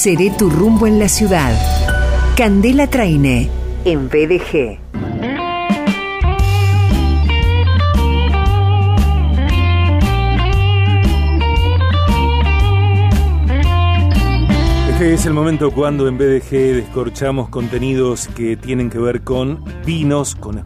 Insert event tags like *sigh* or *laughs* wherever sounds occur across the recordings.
Seré tu rumbo en la ciudad. Candela Traine, en BDG. Este es el momento cuando en BDG descorchamos contenidos que tienen que ver con vinos, con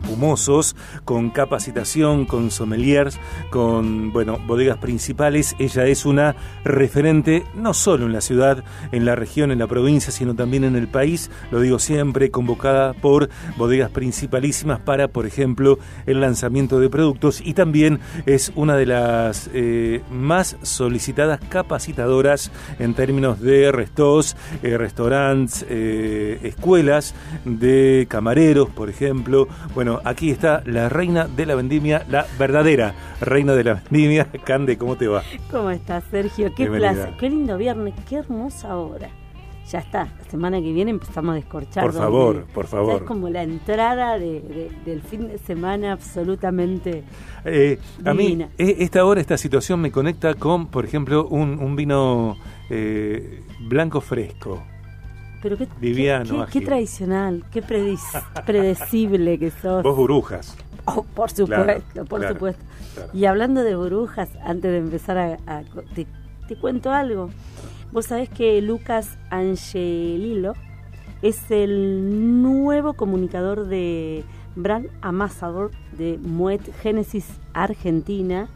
con capacitación, con sommeliers, con, bueno, bodegas principales. Ella es una referente no solo en la ciudad, en la región, en la provincia, sino también en el país. Lo digo siempre, convocada por bodegas principalísimas para, por ejemplo, el lanzamiento de productos y también es una de las eh, más solicitadas capacitadoras en términos de restos eh, restaurantes, eh, escuelas de camareros, por ejemplo. Bueno, aquí está la reina de la vendimia, la verdadera reina de la vendimia. *laughs* Cande, ¿cómo te va? ¿Cómo estás, Sergio? Qué placer, qué lindo viernes, qué hermosa hora ya está, la semana que viene empezamos a descorchar. Por favor, por favor. Es como la entrada del fin de semana absolutamente. Eh, a mí, esta hora, esta situación me conecta con, por ejemplo, un, vino eh, blanco fresco. Pero qué, Liviano, qué, tradicional, qué predecible que sos. Vos burujas. Oh, por supuesto, por supuesto. Y hablando de burbujas, antes de empezar a, te cuento algo. Vos sabés que Lucas Angelillo es el nuevo comunicador de Brand Ambassador de Moet Genesis Argentina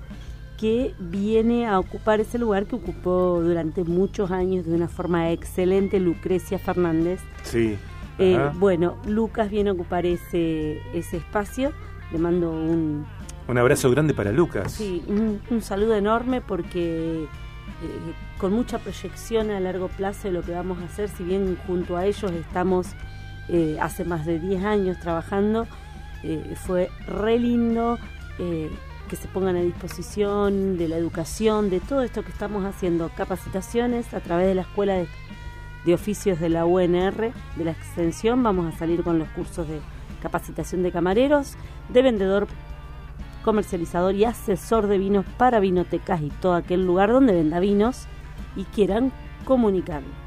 que viene a ocupar ese lugar que ocupó durante muchos años de una forma excelente Lucrecia Fernández. Sí. Eh, bueno, Lucas viene a ocupar ese, ese espacio. Le mando un... Un abrazo grande para Lucas. Sí, un saludo enorme porque eh, con mucha proyección a largo plazo de lo que vamos a hacer, si bien junto a ellos estamos eh, hace más de 10 años trabajando, fue re lindo que se pongan a disposición de la educación, de todo esto que estamos haciendo, capacitaciones a través de la Escuela de, Oficios de la UNR, de la extensión, vamos a salir con los cursos de capacitación de camareros, de vendedor comercializador y asesor de vinos para vinotecas y todo aquel lugar donde venda vinos y quieran comunicarlo.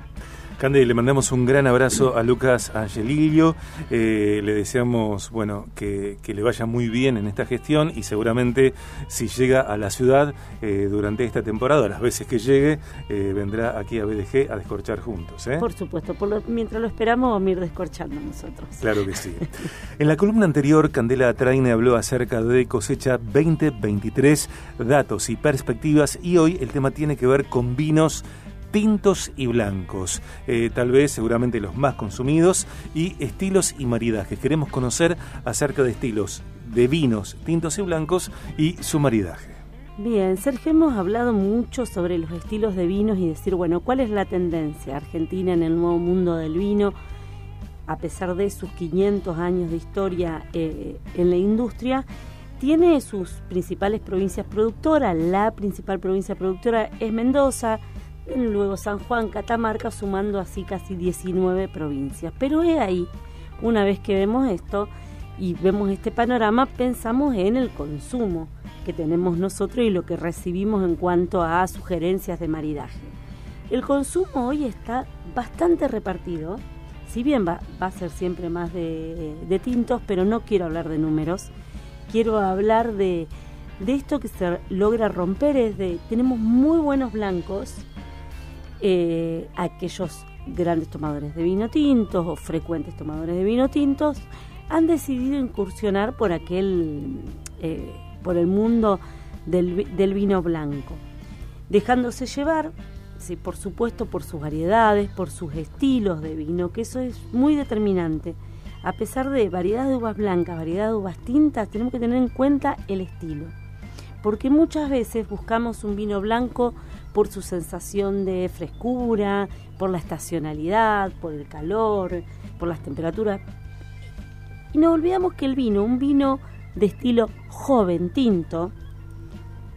Cande, le mandamos un gran abrazo a Lucas Angelillo. Eh, le deseamos, bueno, que, le vaya muy bien en esta gestión y seguramente si llega a la ciudad eh, durante esta temporada, las veces que llegue, eh, vendrá aquí a BDG a descorchar juntos. Por supuesto, mientras lo esperamos vamos a ir descorchando nosotros. Claro que sí. en la columna anterior, Candela Traine habló acerca de cosecha 2023, datos y perspectivas y hoy el tema tiene que ver con vinos tintos y blancos, eh, tal vez seguramente los más consumidos, y estilos y maridajes. Queremos conocer acerca de estilos de vinos tintos y blancos y su maridaje. Bien, Sergio, hemos hablado mucho sobre los estilos de vinos y decir, bueno, ¿cuál es la tendencia argentina en el nuevo mundo del vino? A pesar de sus 500 años de historia eh, en la industria, tiene sus principales provincias productoras. La principal provincia productora es Mendoza, luego San Juan, Catamarca, sumando así casi 19 provincias. Pero es ahí, una vez que vemos esto y vemos este panorama, pensamos en el consumo que tenemos nosotros y lo que recibimos en cuanto a sugerencias de maridaje. El consumo hoy está bastante repartido, si bien va, a ser siempre más de, de, tintos, pero no quiero hablar de números, quiero hablar de, de esto que se logra romper, es de, tenemos muy buenos blancos, eh, aquellos grandes tomadores de vino tintos o frecuentes tomadores de vino tintos han decidido incursionar por aquel eh, por el mundo del, del, vino blanco dejándose llevar sí, por supuesto por sus variedades por sus estilos de vino que eso es muy determinante. A pesar de variedad de uvas blancas variedad de uvas tintas tenemos que tener en cuenta el estilo porque muchas veces buscamos un vino blanco por su sensación de frescura, por la estacionalidad, por el calor, por las temperaturas. Y no olvidamos que el vino, un vino de estilo joven tinto,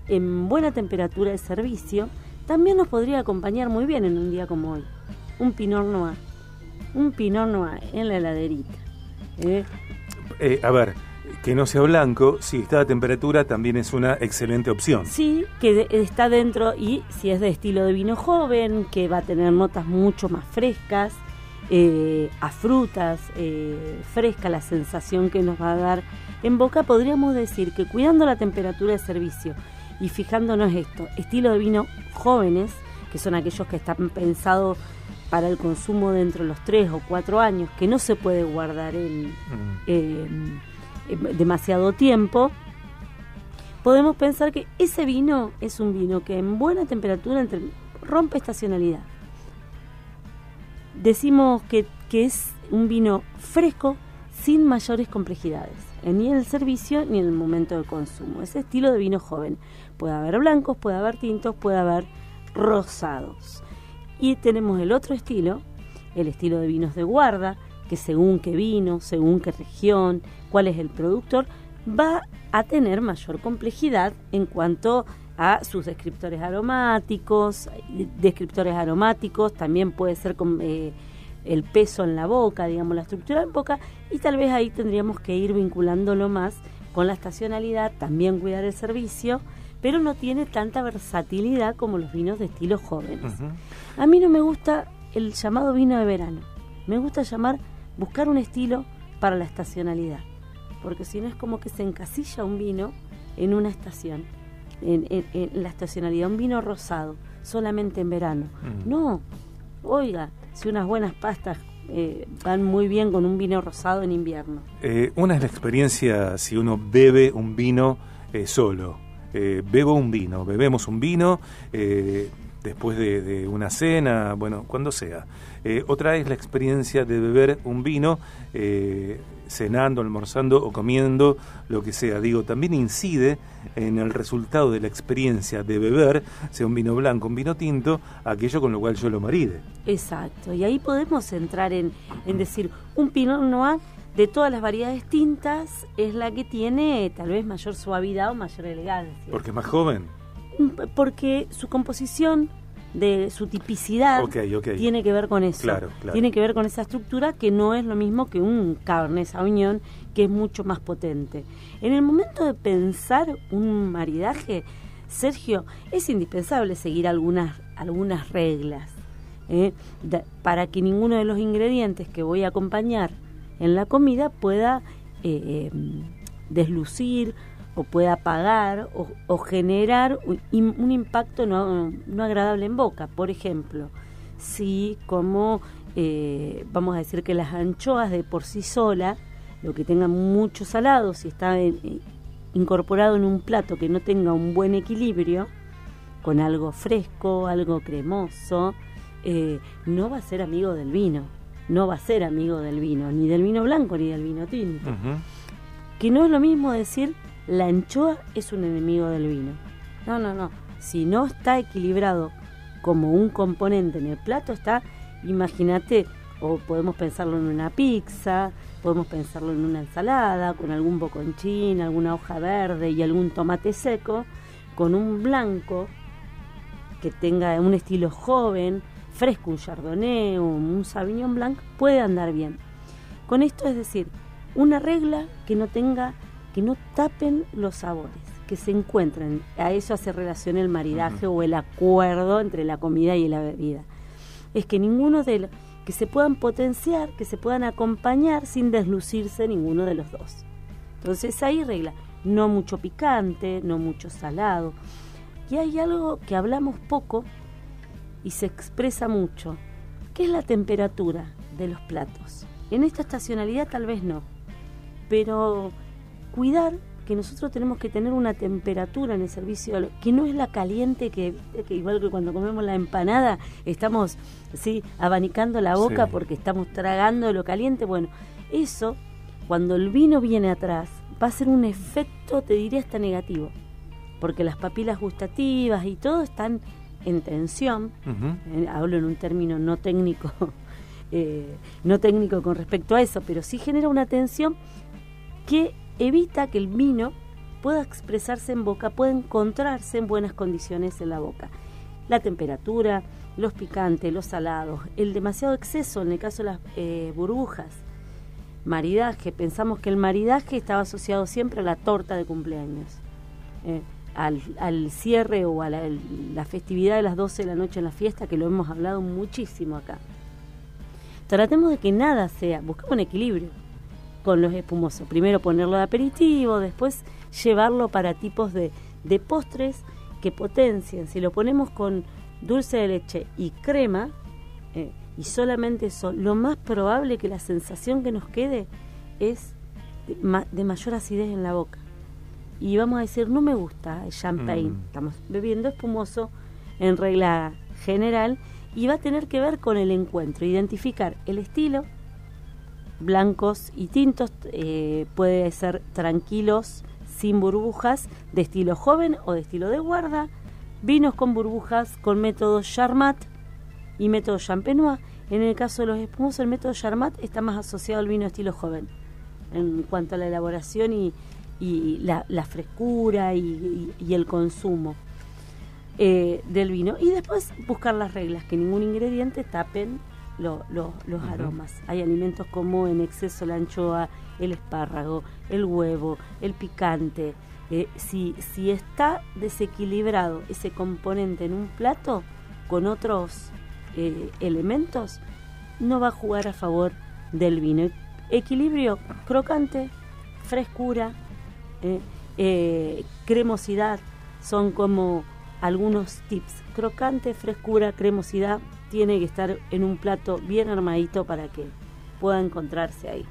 en buena temperatura de servicio, también nos podría acompañar muy bien en un día como hoy. Un Pinot Noir. Un Pinot Noir en la heladerita. ¿eh? Eh, a ver, que no sea blanco, si está a temperatura también es una excelente opción. Sí, que está dentro y si es de estilo de vino joven, que va a tener notas mucho más frescas, eh, a frutas, eh, fresca la sensación que nos va a dar en boca, podríamos decir que cuidando la temperatura de servicio y fijándonos esto, estilo de vino jóvenes, que son aquellos que están pensados para el consumo dentro de los 3 o 4 años, que no se puede guardar en, mm. Demasiado tiempo, podemos pensar que ese vino es un vino que en buena temperatura rompe estacionalidad. Decimos que, que es un vino fresco sin mayores complejidades, ni en el servicio ni en el momento de consumo. Ese estilo de vino joven. Puede haber blancos, puede haber tintos, puede haber rosados. Y tenemos el otro estilo, el estilo de vinos de guarda, que según qué vino, según qué región, cuál es el productor, va a tener mayor complejidad en cuanto a sus descriptores aromáticos, descriptores aromáticos, también puede ser con eh, el peso en la boca, digamos, la estructura en boca, y tal vez ahí tendríamos que ir vinculándolo más con la estacionalidad, también cuidar el servicio pero no tiene tanta versatilidad como los vinos de estilo jóvenes. A mí no me gusta el llamado vino de verano. Me gusta llamar, buscar un estilo para la estacionalidad, porque si no es como que se encasilla un vino en una estación, en, la estacionalidad, un vino rosado, solamente en verano. No, oiga, si unas buenas pastas eh, van muy bien con un vino rosado en invierno. Eh, una es la experiencia si uno bebe un vino eh, solo bebo un vino, bebemos un vino después de, una cena, bueno, cuando sea. Eh, otra es la experiencia de beber un vino cenando, almorzando o comiendo, lo que sea. Digo, también incide en el resultado de la experiencia de beber, sea un vino blanco, un vino tinto, aquello con lo cual yo lo maride. Exacto, y ahí podemos entrar en, en decir, un Pinot Noir de todas las variedades tintas es la que tiene tal vez mayor suavidad o mayor elegancia. Porque es más joven. Porque su composición, de su tipicidad, tiene que ver con eso. Tiene que ver con esa estructura que no es lo mismo que un Cabernet Sauvignon, que es mucho más potente. En el momento de pensar un maridaje, Sergio, es indispensable seguir algunas, algunas reglas. ¿eh? para que ninguno de los ingredientes que voy a acompañar en la comida pueda eh, em, deslucir o pueda apagar o, generar un, impacto no, agradable en boca. Por ejemplo, si como eh, vamos a decir que las anchoas de por sí sola, lo que tenga mucho salado, si está eh, incorporado en un plato que no tenga un buen equilibrio, con algo fresco, algo cremoso, no va a ser amigo del vino no va a ser amigo del vino, ni del vino blanco ni del vino tinto. Que no es lo mismo decir la anchoa es un enemigo del vino. No, no, no. Si no está equilibrado como un componente en el plato, está, imagínate, o podemos pensarlo en una pizza, podemos pensarlo en una ensalada, con algún boconchín, alguna hoja verde y algún tomate seco, con un blanco que tenga un estilo joven, fresco, un chardonnay o un sauvignon blanc, puede andar bien. Con esto es decir, una regla que no tenga, que no tapen los sabores, que se encuentren. A eso hace relación el maridaje o el acuerdo entre la comida y la bebida. Es que ninguno de los, que se puedan potenciar, que se puedan acompañar sin deslucirse ninguno de los dos. Entonces hay regla, no mucho picante, no mucho salado. Y hay algo que hablamos poco, y se expresa mucho, ¿Qué es la temperatura de los platos. En esta estacionalidad tal vez no, pero cuidar que nosotros tenemos que tener una temperatura en el servicio, que no es la caliente que, igual que cuando comemos la empanada, estamos ¿sí? abanicando la boca porque estamos tragando lo caliente. Bueno, eso, cuando el vino viene atrás, va a ser un efecto, te diría, hasta negativo, porque las papilas gustativas y todo están en tensión, eh, hablo en un término no técnico, *laughs* eh, no técnico con respecto a eso, pero sí genera una tensión que evita que el vino pueda expresarse en boca, pueda encontrarse en buenas condiciones en la boca. La temperatura, los picantes, los salados, el demasiado exceso, en el caso de las eh, burbujas, maridaje. Pensamos que el maridaje estaba asociado siempre a la torta de cumpleaños. Eh, al, cierre o a la, festividad de las 12 de la noche en la fiesta, que lo hemos hablado muchísimo acá. Tratemos de que nada sea, buscamos un equilibrio con los espumosos. Primero ponerlo de aperitivo, después llevarlo para tipos de, de postres que potencien. Si lo ponemos con dulce de leche y crema, eh, y solamente eso, lo más probable que la sensación que nos quede es de mayor acidez en la boca y vamos a decir, no me gusta el champagne, mm. estamos bebiendo espumoso en regla general y va a tener que ver con el encuentro, identificar el estilo, blancos y tintos, eh, puede ser tranquilos, sin burbujas, de estilo joven o de estilo de guarda, vinos con burbujas con método Charmat y método Champenois. En el caso de los espumosos, el método Charmat está más asociado al vino estilo joven en cuanto a la elaboración y, la, frescura y, el consumo eh, del vino. Y después buscar las reglas, que ningún ingrediente tapen los aromas. Hay alimentos como en exceso la anchoa, el espárrago, el huevo, el picante. Eh, si, si está desequilibrado ese componente en un plato con otros eh, elementos, no va a jugar a favor del vino. Equilibrio crocante, frescura, ¿eh? Eh, cremosidad, son como algunos tips. Crocante, frescura, cremosidad, tiene que estar en un plato bien armadito para que pueda encontrarse ahí.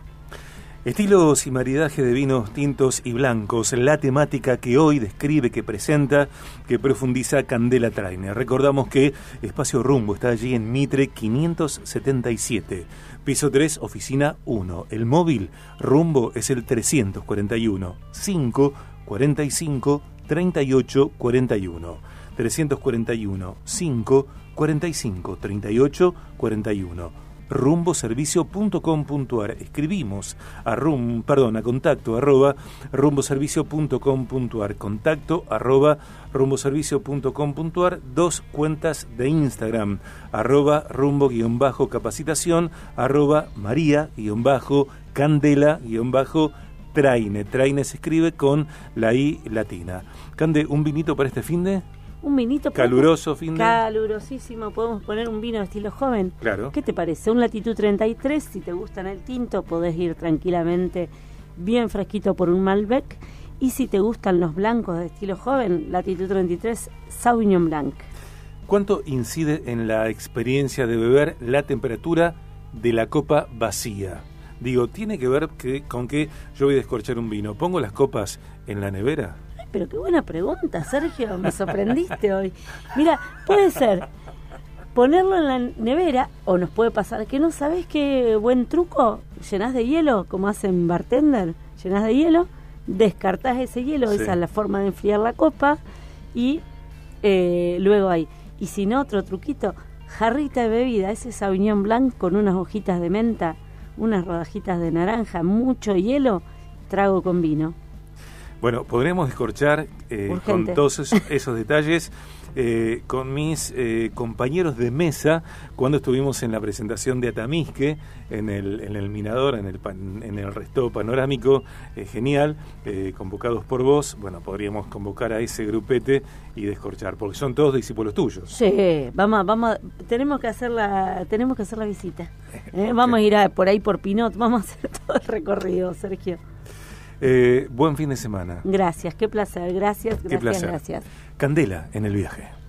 Estilos y maridaje de vinos tintos y blancos, la temática que hoy describe, que presenta, que profundiza Candela Trainer. Recordamos que Espacio Rumbo está allí en Mitre 577, piso 3, oficina 1. El móvil Rumbo es el 341 5 45 38 41. 341 5 45 38 41 rumboservicio.com.ar. Escribimos a rum, perdón, a contacto arroba rumboservicio.com.ar. Contacto arroba rumboservicio.com.ar. Dos cuentas de Instagram, arroba rumbo-capacitación, arroba maría-candela-traine. Traine se escribe con la I latina. Cande, ¿un vinito para este fin de? Un vinito. Caluroso fin de... Calurosísimo, podemos poner un vino de estilo joven. Claro. ¿Qué te parece? Un latitud 33, si te gustan el tinto, podés ir tranquilamente bien fresquito por un Malbec. Y si te gustan los blancos de estilo joven, latitud 33, Sauvignon Blanc. ¿Cuánto incide en la experiencia de beber la temperatura de la copa vacía? Digo, ¿tiene que ver que, con que yo voy a descorchar un vino? ¿Pongo las copas en la nevera? Pero qué buena pregunta, Sergio, me sorprendiste hoy. Mira, puede ser ponerlo en la nevera o nos puede pasar que no sabes qué buen truco, llenas de hielo, como hacen bartender, llenas de hielo, descartas ese hielo, esa es la forma de enfriar la copa y eh, luego hay, y si no, otro truquito, jarrita de bebida, ese Sauvignon Blanc con unas hojitas de menta, unas rodajitas de naranja, mucho hielo, trago con vino. Bueno, podremos descorchar eh, con todos esos, detalles eh, con mis eh, compañeros de mesa cuando estuvimos en la presentación de Atamisque en el, en el Minador, en el, en el resto panorámico, genial, convocados por vos. Bueno, podríamos convocar a ese grupete y descorchar, porque son todos discípulos tuyos. Sí, vamos, vamos, tenemos que hacer la, tenemos que hacer la visita. *laughs* Vamos a ir por ahí por Pinot, vamos a hacer todo el recorrido, Sergio. Eh, buen fin de semana. Gracias, qué placer, gracias, gracias, gracias. Candela en el viaje.